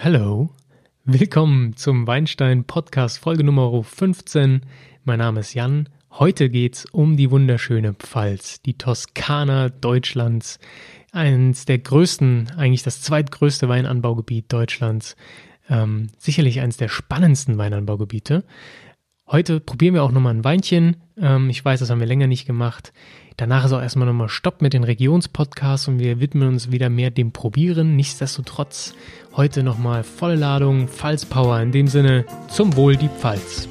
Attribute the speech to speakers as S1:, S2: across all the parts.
S1: hello. Willkommen zum Weinstein Podcast Folge Nummer 15. Mein Name ist Jan. Heute geht's um die wunderschöne Pfalz, die Toskana Deutschlands. Eines der größten, eigentlich das zweitgrößte Weinanbaugebiet Deutschlands. Ähm, sicherlich eines der spannendsten Weinanbaugebiete. Heute probieren wir auch nochmal ein Weinchen. Ähm, ich weiß, das haben wir länger nicht gemacht. Danach ist auch erstmal nochmal Stopp mit den Regionspodcasts und wir widmen uns wieder mehr dem Probieren. Nichtsdestotrotz heute nochmal volle Ladung, Pfalz Power. In dem Sinne, zum Wohl die Pfalz.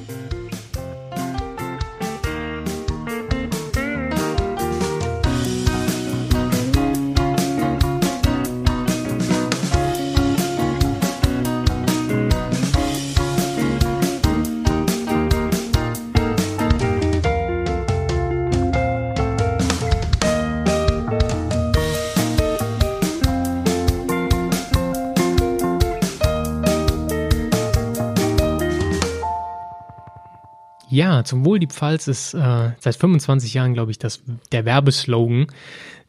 S1: Ja, zum Wohl die Pfalz ist äh, seit 25 Jahren, glaube ich, das, der Werbeslogan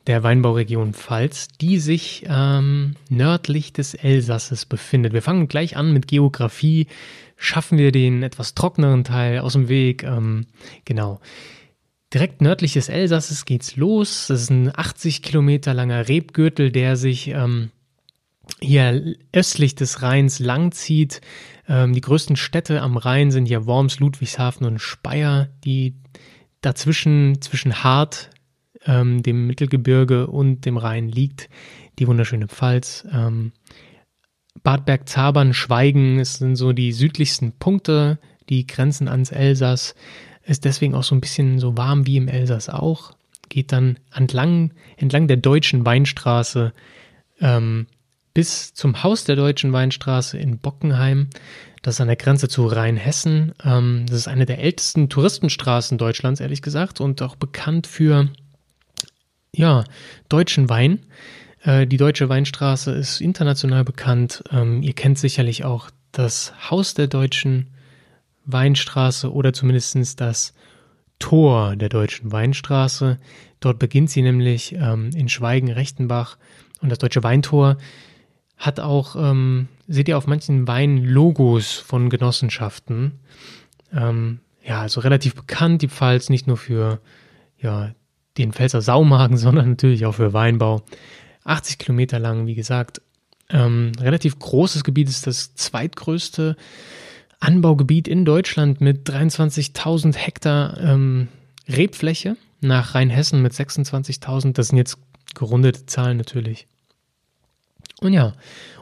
S1: der Weinbauregion Pfalz, die sich ähm, nördlich des Elsasses befindet. Wir fangen gleich an mit Geografie. Schaffen wir den etwas trockeneren Teil aus dem Weg? Ähm, genau. Direkt nördlich des Elsasses geht's los. Das ist ein 80 Kilometer langer Rebgürtel, der sich ähm, hier östlich des Rheins langzieht. Ähm, die größten Städte am Rhein sind hier Worms, Ludwigshafen und Speyer, die dazwischen, zwischen Hart, ähm, dem Mittelgebirge und dem Rhein liegt, die wunderschöne Pfalz. Ähm, Bad Bergzabern, Schweigen, es sind so die südlichsten Punkte, die grenzen ans Elsass, ist deswegen auch so ein bisschen so warm wie im Elsass auch, geht dann entlang, entlang der deutschen Weinstraße ähm, bis zum Haus der Deutschen Weinstraße in Bockenheim. Das ist an der Grenze zu Rheinhessen. Ähm, das ist eine der ältesten Touristenstraßen Deutschlands, ehrlich gesagt, und auch bekannt für ja, deutschen Wein. Äh, die Deutsche Weinstraße ist international bekannt. Ähm, ihr kennt sicherlich auch das Haus der Deutschen Weinstraße oder zumindest das Tor der Deutschen Weinstraße. Dort beginnt sie nämlich ähm, in Schweigen-Rechtenbach. Und das Deutsche Weintor hat auch, ähm, seht ihr auf manchen Weinen Logos von Genossenschaften. Ähm, ja, also relativ bekannt, die Pfalz, nicht nur für ja, den Pfälzer Saumagen, sondern natürlich auch für Weinbau. 80 Kilometer lang, wie gesagt. Ähm, relativ großes Gebiet ist das zweitgrößte Anbaugebiet in Deutschland mit 23.000 Hektar ähm, Rebfläche nach Rheinhessen mit 26.000. Das sind jetzt gerundete Zahlen natürlich. Und ja,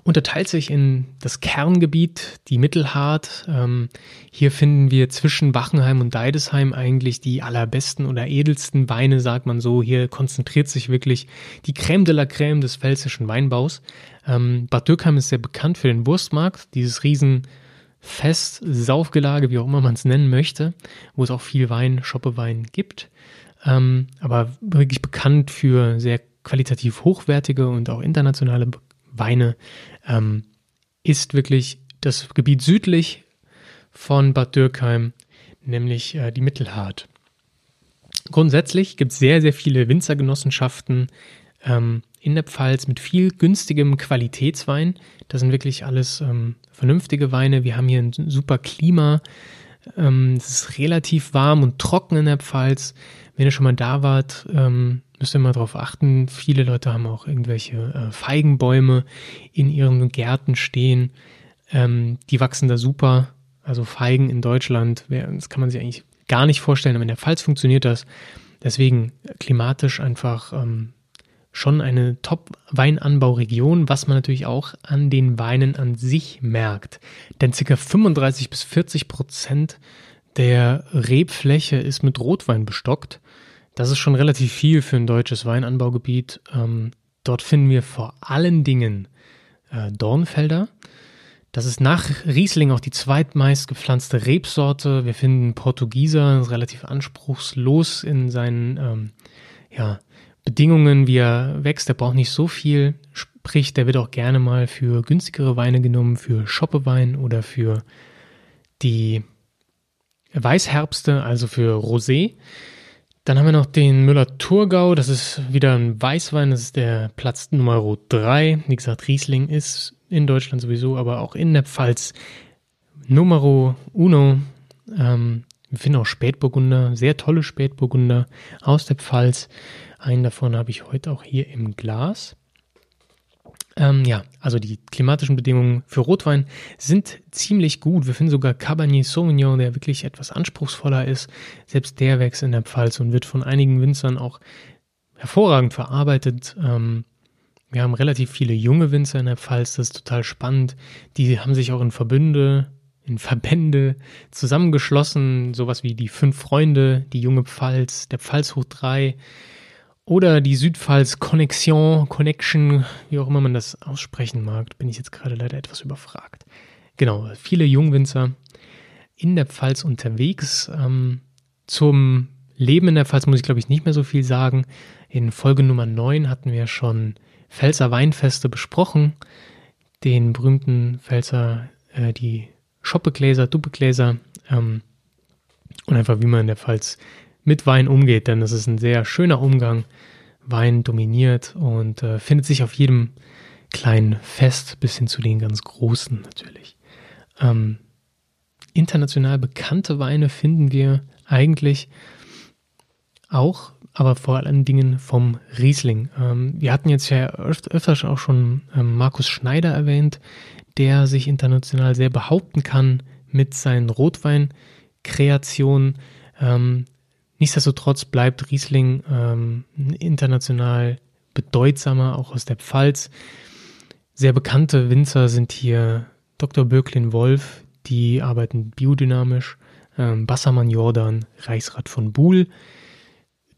S1: unterteilt sich in das Kerngebiet, die Mittelhart. Ähm, hier finden wir zwischen Wachenheim und Deidesheim eigentlich die allerbesten oder edelsten Weine, sagt man so. Hier konzentriert sich wirklich die Crème de la Crème des pfälzischen Weinbaus. Ähm, Bad Dürkheim ist sehr bekannt für den Wurstmarkt, dieses Riesenfest, Saufgelage, wie auch immer man es nennen möchte, wo es auch viel Wein, Schoppewein gibt. Ähm, aber wirklich bekannt für sehr qualitativ hochwertige und auch internationale Weine, ähm, ist wirklich das Gebiet südlich von Bad Dürkheim, nämlich äh, die Mittelhart. Grundsätzlich gibt es sehr, sehr viele Winzergenossenschaften ähm, in der Pfalz mit viel günstigem Qualitätswein. Das sind wirklich alles ähm, vernünftige Weine. Wir haben hier ein super Klima. Ähm, es ist relativ warm und trocken in der Pfalz. Wenn ihr schon mal da wart, ähm, müsst ihr mal darauf achten. Viele Leute haben auch irgendwelche äh, Feigenbäume in ihren Gärten stehen. Ähm, die wachsen da super. Also Feigen in Deutschland, das kann man sich eigentlich gar nicht vorstellen, aber in der Pfalz funktioniert das. Deswegen klimatisch einfach ähm, schon eine Top-Weinanbauregion, was man natürlich auch an den Weinen an sich merkt. Denn ca. 35 bis 40 Prozent der Rebfläche ist mit Rotwein bestockt. Das ist schon relativ viel für ein deutsches Weinanbaugebiet. Ähm, dort finden wir vor allen Dingen äh, Dornfelder. Das ist nach Riesling auch die zweitmeist gepflanzte Rebsorte. Wir finden Portugieser relativ anspruchslos in seinen ähm, ja, Bedingungen, wie er wächst. Der braucht nicht so viel. Sprich, der wird auch gerne mal für günstigere Weine genommen, für Schoppewein oder für die Weißherbste, also für Rosé. Dann haben wir noch den Müller-Thurgau. Das ist wieder ein Weißwein. Das ist der Platz Nummer 3. Wie gesagt, Riesling ist in Deutschland sowieso, aber auch in der Pfalz Numero Uno. Ähm, wir finden auch Spätburgunder, sehr tolle Spätburgunder aus der Pfalz. Einen davon habe ich heute auch hier im Glas. Ähm, ja, also die klimatischen Bedingungen für Rotwein sind ziemlich gut. Wir finden sogar Cabernet Sauvignon, der wirklich etwas anspruchsvoller ist. Selbst der wächst in der Pfalz und wird von einigen Winzern auch hervorragend verarbeitet. Ähm, wir haben relativ viele junge Winzer in der Pfalz, das ist total spannend. Die haben sich auch in Verbünde, in Verbände zusammengeschlossen, sowas wie die Fünf Freunde, die junge Pfalz, der Pfalz hoch drei oder die Südpfalz Connexion, Connection, wie auch immer man das aussprechen mag. Bin ich jetzt gerade leider etwas überfragt. Genau, viele Jungwinzer in der Pfalz unterwegs. Ähm, zum Leben in der Pfalz muss ich, glaube ich, nicht mehr so viel sagen. In Folge Nummer 9 hatten wir schon Pfälzer Weinfeste besprochen. Den berühmten Pfälzer, äh, die Schoppegläser, Duppegläser ähm, und einfach wie man in der Pfalz mit Wein umgeht, denn es ist ein sehr schöner Umgang. Wein dominiert und äh, findet sich auf jedem kleinen Fest bis hin zu den ganz großen natürlich. Ähm, international bekannte Weine finden wir eigentlich auch aber vor allen Dingen vom Riesling. Ähm, wir hatten jetzt ja öf öfters auch schon ähm, Markus Schneider erwähnt, der sich international sehr behaupten kann mit seinen Rotweinkreationen. Ähm, nichtsdestotrotz bleibt Riesling ähm, international bedeutsamer, auch aus der Pfalz. Sehr bekannte Winzer sind hier Dr. Böcklin Wolf, die arbeiten biodynamisch, ähm, Bassermann Jordan, Reichsrat von Buhl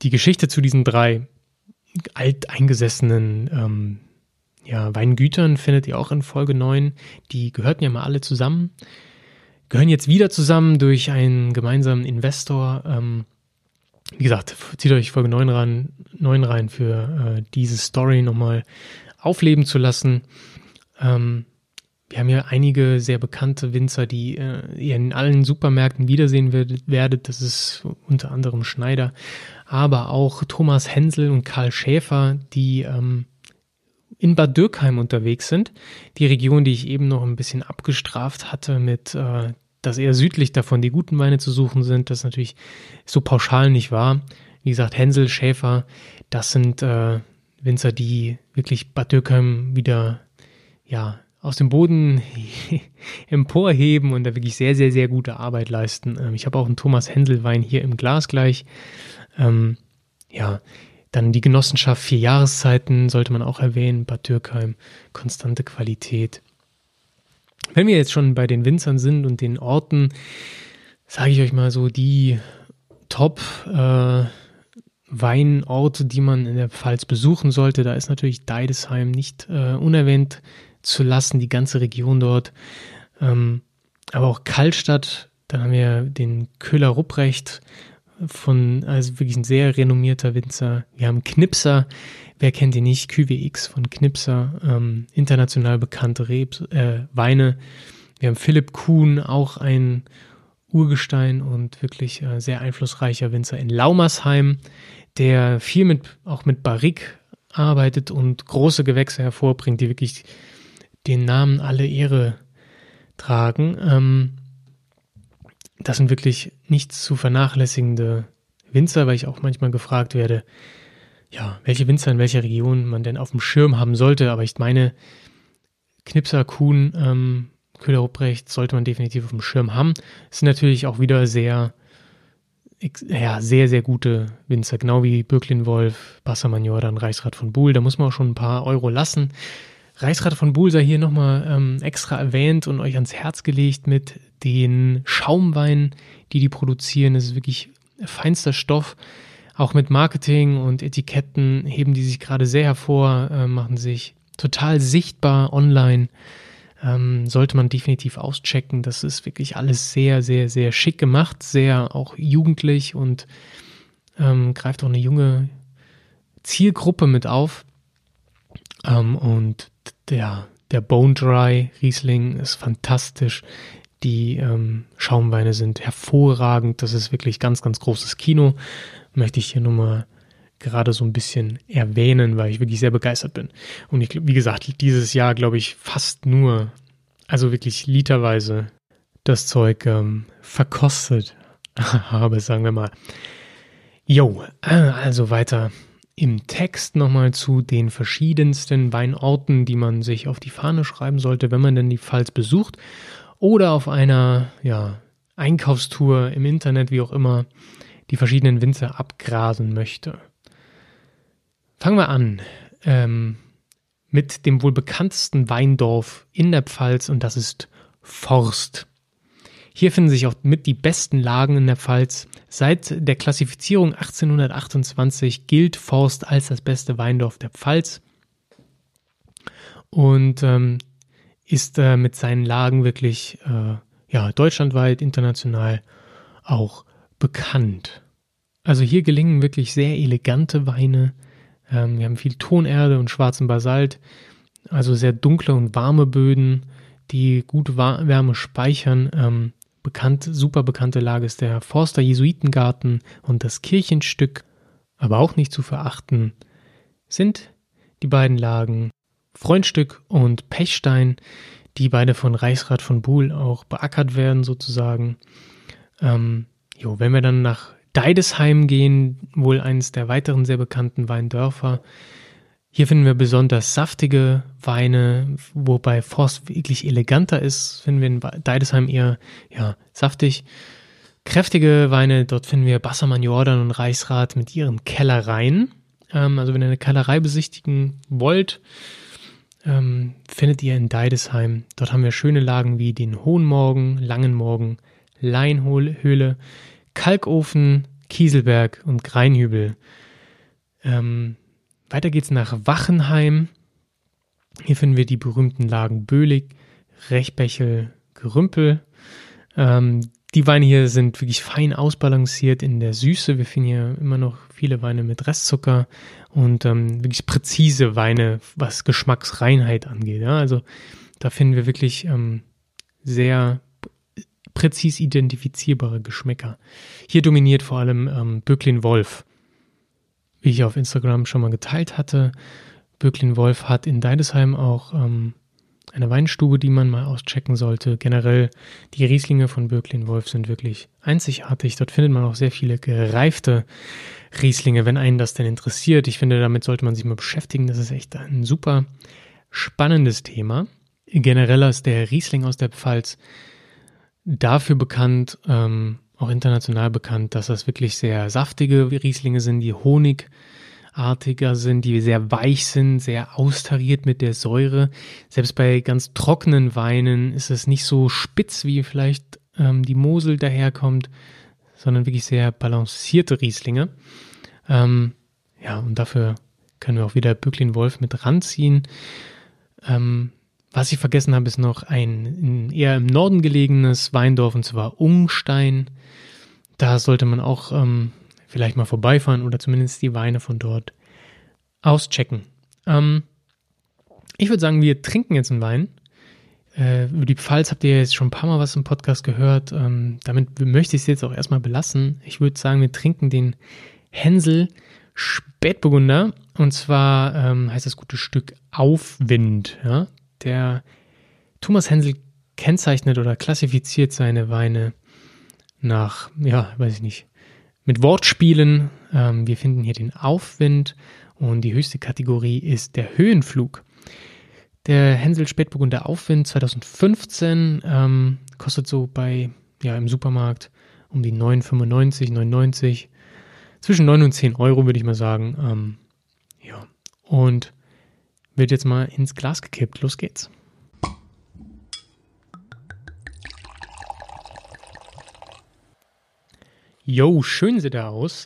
S1: die Geschichte zu diesen drei alteingesessenen ähm, ja, Weingütern findet ihr auch in Folge 9. Die gehörten ja mal alle zusammen, gehören jetzt wieder zusammen durch einen gemeinsamen Investor. Ähm, wie gesagt, zieht euch Folge 9 rein, 9 rein für äh, diese Story nochmal aufleben zu lassen. Ähm, wir haben ja einige sehr bekannte Winzer, die äh, ihr in allen Supermärkten wiedersehen werdet. Das ist unter anderem Schneider, aber auch Thomas Hensel und Karl Schäfer, die ähm, in Bad Dürkheim unterwegs sind. Die Region, die ich eben noch ein bisschen abgestraft hatte mit, äh, dass eher südlich davon die guten Weine zu suchen sind. Das ist natürlich so pauschal nicht wahr. Wie gesagt, Hensel, Schäfer, das sind äh, Winzer, die wirklich Bad Dürkheim wieder, ja, aus dem Boden emporheben und da wirklich sehr, sehr, sehr gute Arbeit leisten. Ähm, ich habe auch einen Thomas Händel Wein hier im Glas gleich. Ähm, ja, dann die Genossenschaft vier Jahreszeiten sollte man auch erwähnen. Bad Dürkheim, konstante Qualität. Wenn wir jetzt schon bei den Winzern sind und den Orten, sage ich euch mal so, die Top äh, Weinorte, die man in der Pfalz besuchen sollte, da ist natürlich Deidesheim nicht äh, unerwähnt zu lassen, die ganze Region dort. Ähm, aber auch Kallstadt, dann haben wir den Köhler Rupprecht von, also wirklich ein sehr renommierter Winzer. Wir haben Knipser, wer kennt ihn nicht, QWX von Knipser, ähm, international bekannte Rebs, äh, Weine. Wir haben Philipp Kuhn, auch ein Urgestein und wirklich äh, sehr einflussreicher Winzer in Laumersheim, der viel mit, auch mit Barrique arbeitet und große Gewächse hervorbringt, die wirklich den Namen alle Ehre tragen. Ähm, das sind wirklich nicht zu vernachlässigende Winzer, weil ich auch manchmal gefragt werde, ja, welche Winzer in welcher Region man denn auf dem Schirm haben sollte. Aber ich meine, Knipser, Kuhn, ähm, Köhler Ruprecht sollte man definitiv auf dem Schirm haben. Es sind natürlich auch wieder sehr, ja, sehr, sehr gute Winzer, genau wie Birklin Wolf, Bassermann Jordan, Reichsrat von Buhl. Da muss man auch schon ein paar Euro lassen. Reichsrat von Buhl sei hier nochmal ähm, extra erwähnt und euch ans Herz gelegt mit den Schaumweinen, die die produzieren. Das ist wirklich feinster Stoff. Auch mit Marketing und Etiketten heben die sich gerade sehr hervor, äh, machen sich total sichtbar online. Ähm, sollte man definitiv auschecken. Das ist wirklich alles sehr, sehr, sehr schick gemacht, sehr auch jugendlich und ähm, greift auch eine junge Zielgruppe mit auf. Ähm, und der, der Bone Dry Riesling ist fantastisch. Die ähm, Schaumweine sind hervorragend. Das ist wirklich ganz, ganz großes Kino. Möchte ich hier nur mal gerade so ein bisschen erwähnen, weil ich wirklich sehr begeistert bin. Und ich, wie gesagt, dieses Jahr glaube ich fast nur, also wirklich literweise das Zeug ähm, verkostet habe, sagen wir mal. Jo, äh, also weiter im Text nochmal zu den verschiedensten Weinorten, die man sich auf die Fahne schreiben sollte, wenn man denn die Pfalz besucht oder auf einer ja, Einkaufstour im Internet, wie auch immer, die verschiedenen Winzer abgrasen möchte. Fangen wir an ähm, mit dem wohl bekanntesten Weindorf in der Pfalz und das ist Forst. Hier finden sich auch mit die besten Lagen in der Pfalz. Seit der Klassifizierung 1828 gilt Forst als das beste Weindorf der Pfalz und ähm, ist äh, mit seinen Lagen wirklich äh, ja, deutschlandweit, international auch bekannt. Also hier gelingen wirklich sehr elegante Weine. Ähm, wir haben viel Tonerde und schwarzen Basalt, also sehr dunkle und warme Böden, die gute Wärme speichern. Ähm, bekannt, super bekannte Lage ist der Forster Jesuitengarten und das Kirchenstück, aber auch nicht zu verachten, sind die beiden Lagen Freundstück und Pechstein, die beide von Reichsrat von Buhl auch beackert werden sozusagen. Ähm, jo, wenn wir dann nach Deidesheim gehen, wohl eines der weiteren sehr bekannten Weindörfer. Hier finden wir besonders saftige Weine, wobei Forst wirklich eleganter ist, finden wir in Deidesheim eher ja, saftig. Kräftige Weine, dort finden wir Bassermann Jordan und Reichsrat mit ihren Kellereien. Ähm, also wenn ihr eine Kellerei besichtigen wollt, ähm, findet ihr in Deidesheim. Dort haben wir schöne Lagen wie den Hohen Morgen, Langen Morgen, Leinhöhle, Kalkofen, Kieselberg und Greinhübel. Ähm, weiter geht's nach Wachenheim. Hier finden wir die berühmten Lagen Bölig, Rechbechel, Gerümpel. Ähm, die Weine hier sind wirklich fein ausbalanciert in der Süße. Wir finden hier immer noch viele Weine mit Restzucker und ähm, wirklich präzise Weine, was Geschmacksreinheit angeht. Ja? Also da finden wir wirklich ähm, sehr präzis identifizierbare Geschmäcker. Hier dominiert vor allem ähm, Böcklin Wolf, wie ich auf Instagram schon mal geteilt hatte. Böcklin Wolf hat in Deidesheim auch ähm, eine Weinstube, die man mal auschecken sollte. Generell die Rieslinge von Böcklin Wolf sind wirklich einzigartig. Dort findet man auch sehr viele gereifte Rieslinge, wenn einen das denn interessiert. Ich finde, damit sollte man sich mal beschäftigen. Das ist echt ein super spannendes Thema. Generell ist der Riesling aus der Pfalz dafür bekannt, ähm, auch international bekannt, dass das wirklich sehr saftige Rieslinge sind, die Honig artiger sind, die sehr weich sind, sehr austariert mit der Säure. Selbst bei ganz trockenen Weinen ist es nicht so spitz, wie vielleicht ähm, die Mosel daherkommt, sondern wirklich sehr balancierte Rieslinge. Ähm, ja, und dafür können wir auch wieder Böcklin Wolf mit ranziehen. Ähm, was ich vergessen habe, ist noch ein eher im Norden gelegenes Weindorf, und zwar Umstein. Da sollte man auch ähm, vielleicht mal vorbeifahren oder zumindest die Weine von dort auschecken. Ähm, ich würde sagen, wir trinken jetzt einen Wein. Äh, über die Pfalz habt ihr jetzt schon ein paar Mal was im Podcast gehört. Ähm, damit möchte ich es jetzt auch erstmal belassen. Ich würde sagen, wir trinken den Hänsel Spätburgunder. Und zwar ähm, heißt das gute Stück Aufwind. Ja? Der Thomas Hänsel kennzeichnet oder klassifiziert seine Weine nach, ja, weiß ich nicht, mit Wortspielen. Ähm, wir finden hier den Aufwind und die höchste Kategorie ist der Höhenflug. Der Hänsel Spätburgunder Aufwind 2015 ähm, kostet so bei, ja, im Supermarkt um die 9,95, 9,90. Zwischen 9 und 10 Euro, würde ich mal sagen. Ähm, ja. Und wird jetzt mal ins Glas gekippt. Los geht's. Jo, schön sieht er aus.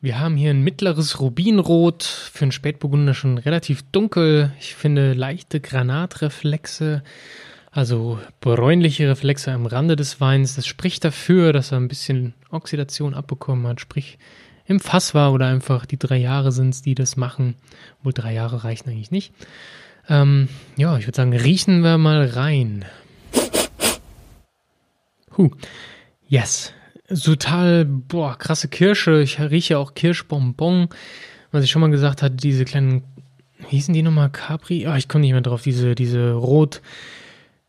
S1: Wir haben hier ein mittleres Rubinrot, für einen Spätburgunder schon relativ dunkel. Ich finde leichte Granatreflexe, also bräunliche Reflexe am Rande des Weins. Das spricht dafür, dass er ein bisschen Oxidation abbekommen hat, sprich im Fass war oder einfach die drei Jahre sind es, die das machen. Wohl drei Jahre reichen eigentlich nicht. Ähm, ja, ich würde sagen, riechen wir mal rein. Huh. Yes. Total, boah, krasse Kirsche. Ich rieche auch Kirschbonbon. was ich schon mal gesagt hatte, diese kleinen, wie hießen die nochmal? Capri? Ah, ich komme nicht mehr drauf, diese, diese rot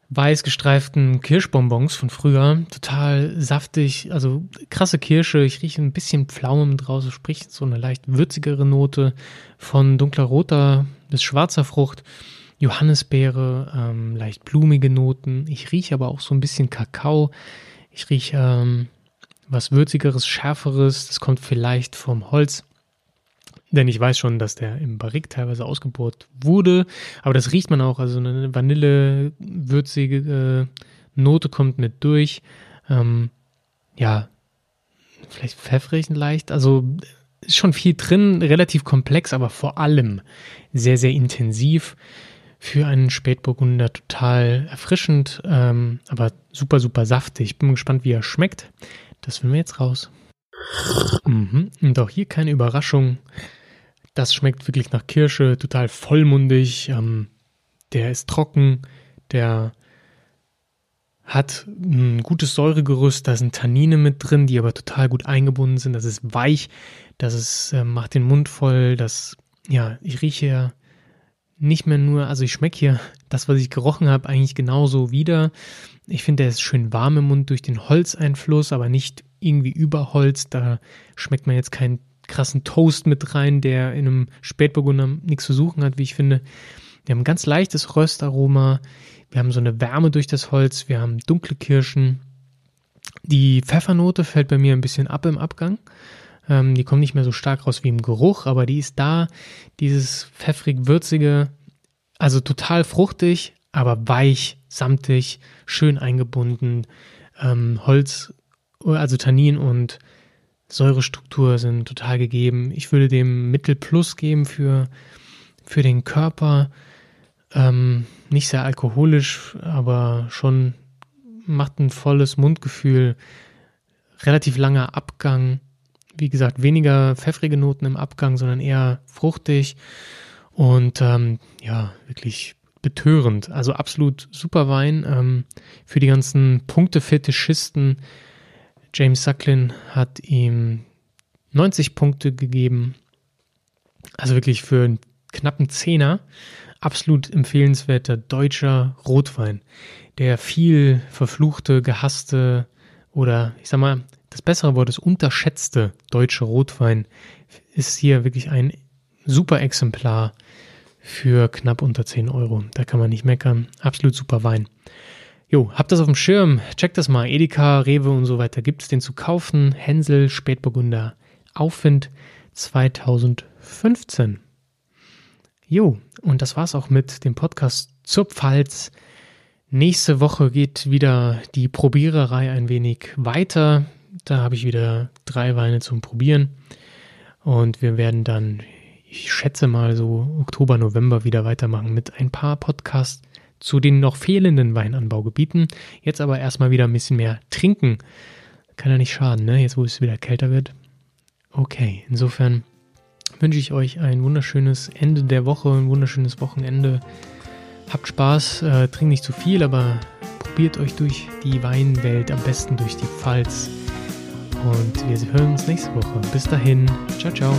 S1: weiß gestreiften Kirschbonbons von früher. Total saftig, also krasse Kirsche. Ich rieche ein bisschen Pflaumen draus, sprich so eine leicht würzigere Note von dunkler roter bis schwarzer Frucht. Johannisbeere, ähm, leicht blumige Noten. Ich rieche aber auch so ein bisschen Kakao. Ich rieche ähm, was würzigeres, schärferes. Das kommt vielleicht vom Holz. Denn ich weiß schon, dass der im Barrik teilweise ausgebohrt wurde. Aber das riecht man auch. Also eine Vanille-würzige äh, Note kommt mit durch. Ähm, ja, vielleicht pfeffrig leicht. Also ist schon viel drin, relativ komplex, aber vor allem sehr, sehr intensiv. Für einen Spätburgunder total erfrischend, ähm, aber super, super saftig. Bin gespannt, wie er schmeckt. Das finden wir jetzt raus. Mhm. Und auch hier keine Überraschung. Das schmeckt wirklich nach Kirsche, total vollmundig. Ähm, der ist trocken, der hat ein gutes Säuregerüst, da sind Tannine mit drin, die aber total gut eingebunden sind. Das ist weich, das ist, äh, macht den Mund voll. Das, ja, ich rieche ja nicht mehr nur, also ich schmecke hier das, was ich gerochen habe, eigentlich genauso wieder. Ich finde, der ist schön warm im Mund durch den Holzeinfluss, aber nicht irgendwie über Holz. Da schmeckt man jetzt keinen krassen Toast mit rein, der in einem Spätburgunder nichts zu suchen hat, wie ich finde. Wir haben ein ganz leichtes Röstaroma. Wir haben so eine Wärme durch das Holz. Wir haben dunkle Kirschen. Die Pfeffernote fällt bei mir ein bisschen ab im Abgang. Ähm, die kommt nicht mehr so stark raus wie im Geruch, aber die ist da. Dieses pfeffrig-würzige, also total fruchtig, aber weich, samtig, schön eingebunden. Ähm, Holz, also Tannin und Säurestruktur sind total gegeben. Ich würde dem Mittel Plus geben für, für den Körper. Ähm, nicht sehr alkoholisch, aber schon macht ein volles Mundgefühl. Relativ langer Abgang. Wie gesagt, weniger pfeffrige Noten im Abgang, sondern eher fruchtig und ähm, ja, wirklich betörend. Also absolut super Wein ähm, für die ganzen Punktefetischisten. James Sucklin hat ihm 90 Punkte gegeben. Also wirklich für einen knappen Zehner. Absolut empfehlenswerter deutscher Rotwein. Der viel verfluchte, gehasste oder ich sag mal, das bessere Wort ist unterschätzte deutsche Rotwein ist hier wirklich ein super Exemplar für knapp unter 10 Euro. Da kann man nicht meckern. Absolut super Wein. Jo, habt das auf dem Schirm. Checkt das mal. Edeka, Rewe und so weiter. Gibt es den zu kaufen? Hänsel Spätburgunder Aufwind 2015. Jo, und das war's auch mit dem Podcast zur Pfalz. Nächste Woche geht wieder die Probiererei ein wenig weiter. Da habe ich wieder drei Weine zum Probieren. Und wir werden dann, ich schätze mal so Oktober, November wieder weitermachen mit ein paar Podcasts zu den noch fehlenden Weinanbaugebieten. Jetzt aber erstmal wieder ein bisschen mehr trinken. Kann ja nicht schaden, ne? Jetzt, wo es wieder kälter wird. Okay, insofern wünsche ich euch ein wunderschönes Ende der Woche, ein wunderschönes Wochenende. Habt Spaß, äh, trinkt nicht zu viel, aber probiert euch durch die Weinwelt, am besten durch die Pfalz. Und wir hören uns nächste Woche. Bis dahin, ciao, ciao.